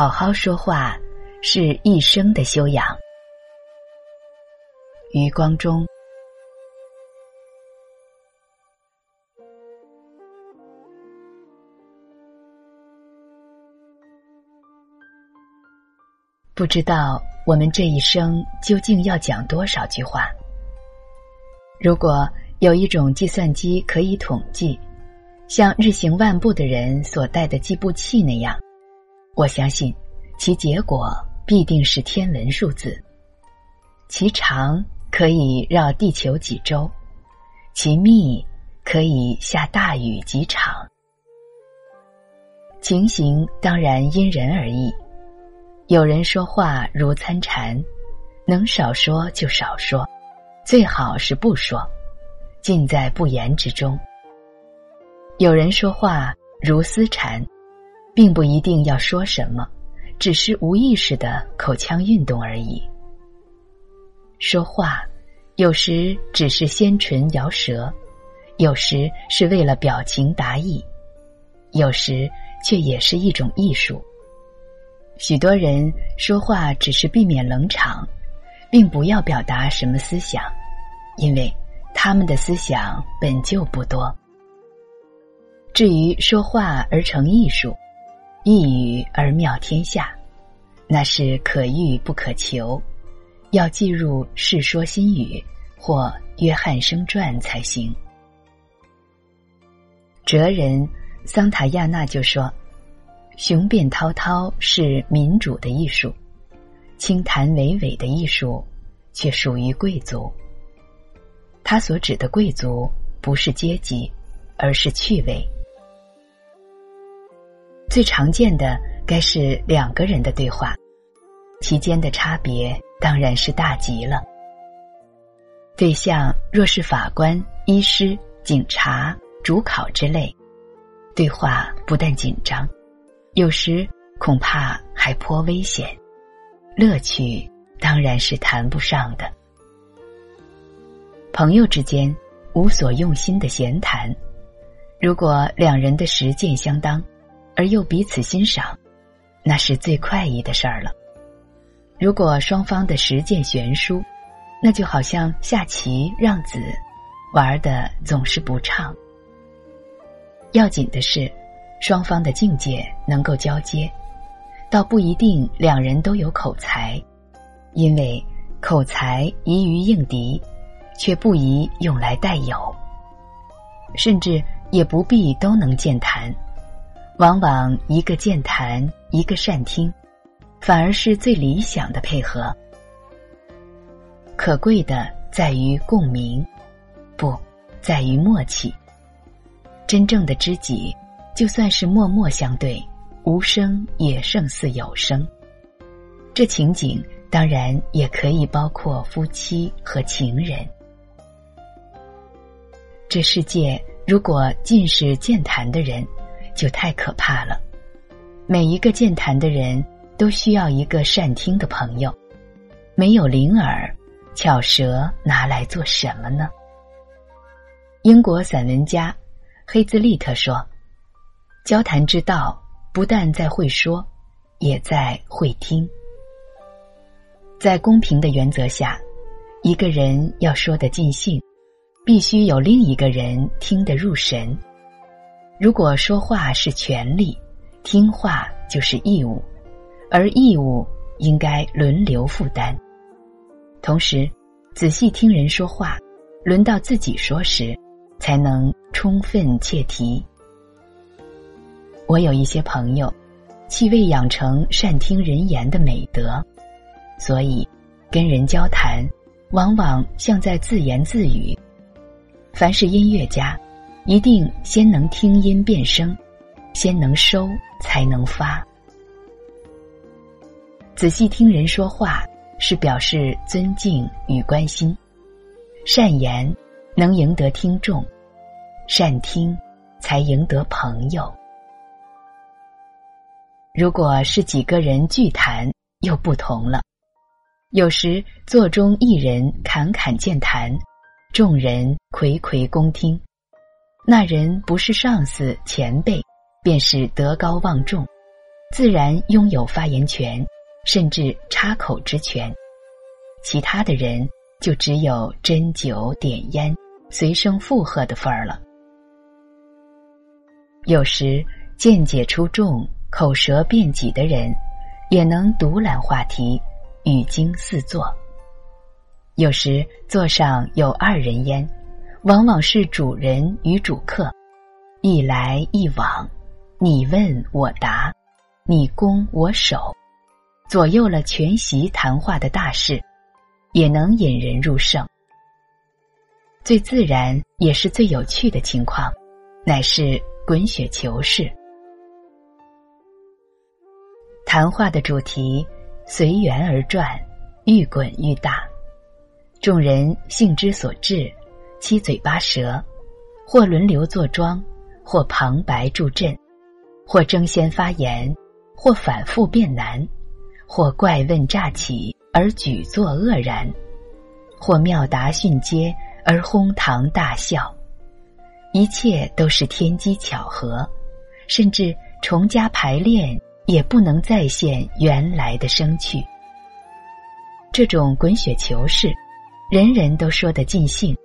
好好说话是一生的修养。余光中。不知道我们这一生究竟要讲多少句话。如果有一种计算机可以统计，像日行万步的人所带的计步器那样，我相信其结果必定是天文数字。其长可以绕地球几周，其密可以下大雨几场。情形当然因人而异。有人说话如参禅，能少说就少说，最好是不说，尽在不言之中。有人说话如思禅，并不一定要说什么，只是无意识的口腔运动而已。说话有时只是先唇摇舌，有时是为了表情达意，有时却也是一种艺术。许多人说话只是避免冷场，并不要表达什么思想，因为他们的思想本就不多。至于说话而成艺术，一语而妙天下，那是可遇不可求，要记入《世说新语》或《约翰生传》才行。哲人桑塔亚纳就说。雄辩滔滔是民主的艺术，轻谈娓娓的艺术却属于贵族。他所指的贵族不是阶级，而是趣味。最常见的该是两个人的对话，其间的差别当然是大极了。对象若是法官、医师、警察、主考之类，对话不但紧张。有时恐怕还颇危险，乐趣当然是谈不上的。朋友之间无所用心的闲谈，如果两人的实践相当，而又彼此欣赏，那是最快意的事儿了。如果双方的实践悬殊，那就好像下棋让子，玩的总是不畅。要紧的是。双方的境界能够交接，倒不一定两人都有口才，因为口才宜于应敌，却不宜用来带有。甚至也不必都能健谈，往往一个健谈，一个善听，反而是最理想的配合。可贵的在于共鸣，不在于默契。真正的知己。就算是默默相对，无声也胜似有声。这情景当然也可以包括夫妻和情人。这世界如果尽是健谈的人，就太可怕了。每一个健谈的人都需要一个善听的朋友。没有灵耳，巧舌拿来做什么呢？英国散文家黑兹利特说。交谈之道，不但在会说，也在会听。在公平的原则下，一个人要说得尽兴，必须有另一个人听得入神。如果说话是权利，听话就是义务，而义务应该轮流负担。同时，仔细听人说话，轮到自己说时，才能充分切题。我有一些朋友，既未养成善听人言的美德，所以跟人交谈，往往像在自言自语。凡是音乐家，一定先能听音辨声，先能收才能发。仔细听人说话，是表示尊敬与关心。善言能赢得听众，善听才赢得朋友。如果是几个人聚谈，又不同了。有时座中一人侃侃健谈，众人睽睽恭听。那人不是上司前辈，便是德高望重，自然拥有发言权，甚至插口之权。其他的人就只有斟酒点烟、随声附和的份儿了。有时见解出众、口舌辩己的人，也能独揽话题，语惊四座。有时座上有二人烟，往往是主人与主客，一来一往，你问我答，你攻我守，左右了全席谈话的大事，也能引人入胜。最自然也是最有趣的情况，乃是滚雪球式。谈话的主题随缘而转，愈滚愈大。众人兴之所至，七嘴八舌，或轮流坐庄，或旁白助阵，或争先发言，或反复辩难，或怪问乍起而举座愕然，或妙答训接而哄堂大笑，一切都是天机巧合，甚至重加排练也不能再现原来的生趣。这种滚雪球式。人人都说得尽兴，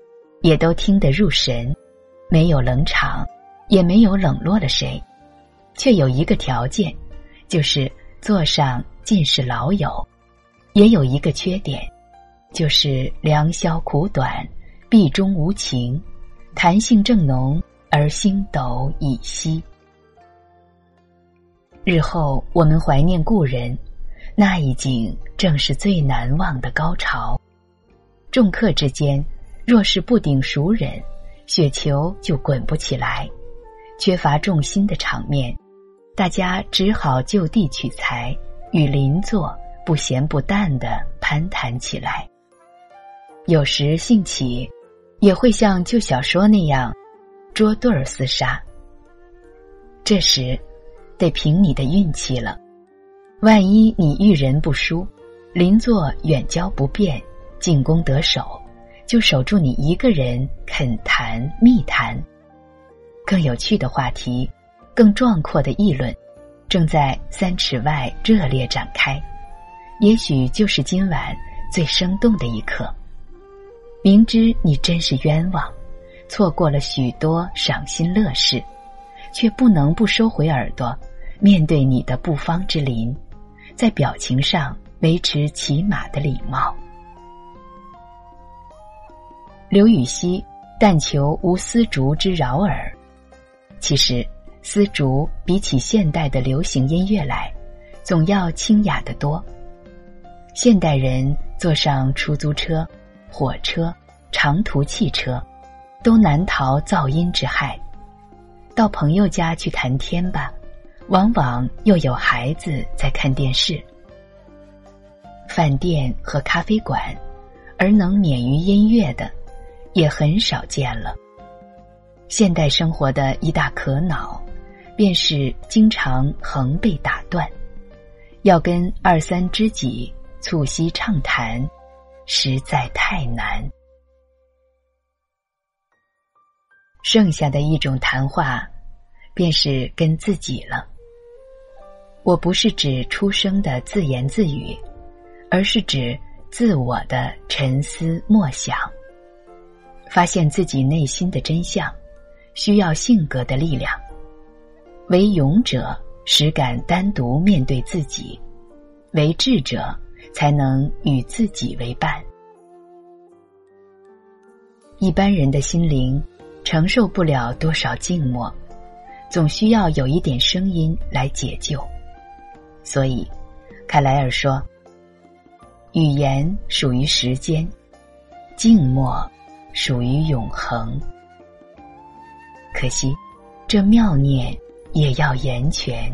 也都听得入神，没有冷场，也没有冷落了谁，却有一个条件，就是座上尽是老友；也有一个缺点，就是良宵苦短，壁中无情，谈性正浓而星斗已稀。日后我们怀念故人，那一景正是最难忘的高潮。众客之间，若是不顶熟人，雪球就滚不起来。缺乏重心的场面，大家只好就地取材，与邻座不咸不淡的攀谈起来。有时兴起，也会像旧小说那样，捉对儿厮杀。这时，得凭你的运气了。万一你遇人不淑，邻座远交不便。进攻得手，就守住你一个人肯谈密谈。更有趣的话题，更壮阔的议论，正在三尺外热烈展开。也许就是今晚最生动的一刻。明知你真是冤枉，错过了许多赏心乐事，却不能不收回耳朵，面对你的不芳之邻，在表情上维持起码的礼貌。刘禹锡但求无丝竹之扰耳。其实，丝竹比起现代的流行音乐来，总要清雅得多。现代人坐上出租车、火车、长途汽车，都难逃噪音之害。到朋友家去谈天吧，往往又有孩子在看电视。饭店和咖啡馆，而能免于音乐的。也很少见了。现代生活的一大可恼，便是经常横被打断。要跟二三知己促膝畅谈，实在太难。剩下的一种谈话，便是跟自己了。我不是指出生的自言自语，而是指自我的沉思默想。发现自己内心的真相，需要性格的力量。为勇者，实敢单独面对自己；为智者，才能与自己为伴。一般人的心灵承受不了多少静默，总需要有一点声音来解救。所以，凯莱尔说：“语言属于时间，静默。”属于永恒，可惜，这妙念也要言全。